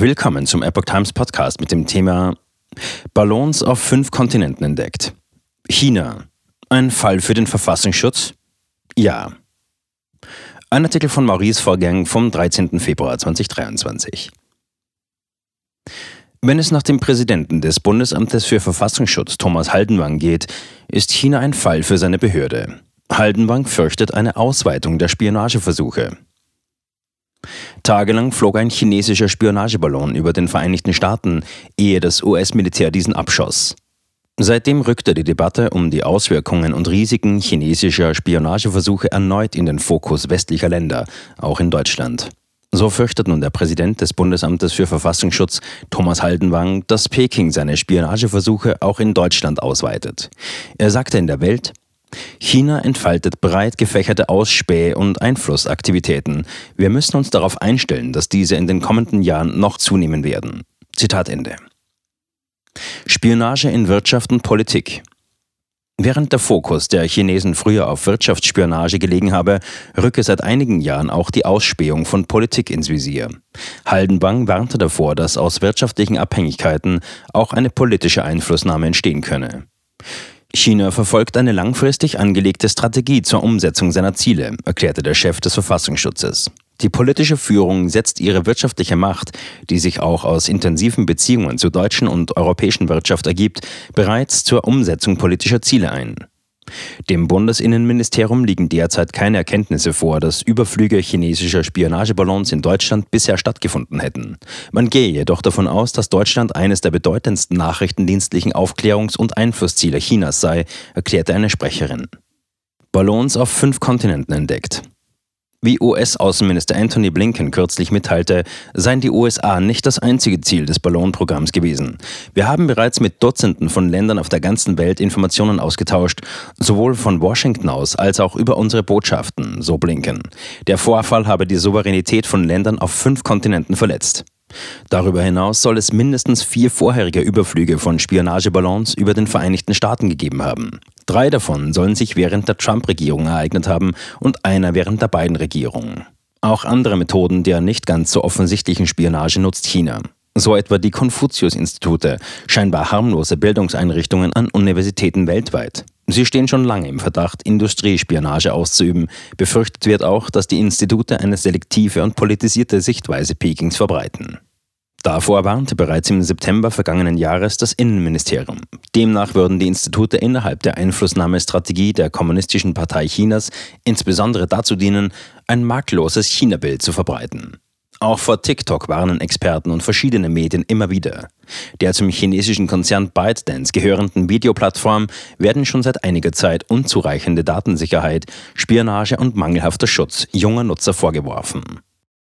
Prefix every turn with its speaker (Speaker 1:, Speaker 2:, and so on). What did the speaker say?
Speaker 1: Willkommen zum Epoch Times Podcast mit dem Thema Ballons auf fünf Kontinenten entdeckt. China. Ein Fall für den Verfassungsschutz? Ja. Ein Artikel von Maurice Vorgang vom 13. Februar 2023. Wenn es nach dem Präsidenten des Bundesamtes für Verfassungsschutz Thomas Haldenwang geht, ist China ein Fall für seine Behörde. Haldenwang fürchtet eine Ausweitung der Spionageversuche. Tagelang flog ein chinesischer Spionageballon über den Vereinigten Staaten, ehe das US-Militär diesen abschoss. Seitdem rückte die Debatte um die Auswirkungen und Risiken chinesischer Spionageversuche erneut in den Fokus westlicher Länder, auch in Deutschland. So fürchtet nun der Präsident des Bundesamtes für Verfassungsschutz, Thomas Haldenwang, dass Peking seine Spionageversuche auch in Deutschland ausweitet. Er sagte in der Welt, China entfaltet breit gefächerte Ausspäh- und Einflussaktivitäten. Wir müssen uns darauf einstellen, dass diese in den kommenden Jahren noch zunehmen werden. Zitat Ende. Spionage in Wirtschaft und Politik. Während der Fokus der Chinesen früher auf Wirtschaftsspionage gelegen habe, rücke seit einigen Jahren auch die Ausspähung von Politik ins Visier. Haldenbang warnte davor, dass aus wirtschaftlichen Abhängigkeiten auch eine politische Einflussnahme entstehen könne. China verfolgt eine langfristig angelegte Strategie zur Umsetzung seiner Ziele, erklärte der Chef des Verfassungsschutzes. Die politische Führung setzt ihre wirtschaftliche Macht, die sich auch aus intensiven Beziehungen zur deutschen und europäischen Wirtschaft ergibt, bereits zur Umsetzung politischer Ziele ein. Dem Bundesinnenministerium liegen derzeit keine Erkenntnisse vor, dass Überflüge chinesischer Spionageballons in Deutschland bisher stattgefunden hätten. Man gehe jedoch davon aus, dass Deutschland eines der bedeutendsten nachrichtendienstlichen Aufklärungs- und Einflussziele Chinas sei, erklärte eine Sprecherin. Ballons auf fünf Kontinenten entdeckt. Wie US-Außenminister Anthony Blinken kürzlich mitteilte, seien die USA nicht das einzige Ziel des Ballonprogramms gewesen. Wir haben bereits mit Dutzenden von Ländern auf der ganzen Welt Informationen ausgetauscht, sowohl von Washington aus als auch über unsere Botschaften, so Blinken. Der Vorfall habe die Souveränität von Ländern auf fünf Kontinenten verletzt. Darüber hinaus soll es mindestens vier vorherige Überflüge von Spionageballons über den Vereinigten Staaten gegeben haben. Drei davon sollen sich während der Trump-Regierung ereignet haben und einer während der beiden Regierungen. Auch andere Methoden der nicht ganz so offensichtlichen Spionage nutzt China. So etwa die Konfuzius-Institute, scheinbar harmlose Bildungseinrichtungen an Universitäten weltweit. Sie stehen schon lange im Verdacht, Industriespionage auszuüben. Befürchtet wird auch, dass die Institute eine selektive und politisierte Sichtweise Pekings verbreiten. Davor warnte bereits im September vergangenen Jahres das Innenministerium. Demnach würden die Institute innerhalb der Einflussnahmestrategie der Kommunistischen Partei Chinas insbesondere dazu dienen, ein makelloses China-Bild zu verbreiten. Auch vor TikTok warnen Experten und verschiedene Medien immer wieder. Der zum chinesischen Konzern ByteDance gehörenden Videoplattform werden schon seit einiger Zeit unzureichende Datensicherheit, Spionage und mangelhafter Schutz junger Nutzer vorgeworfen.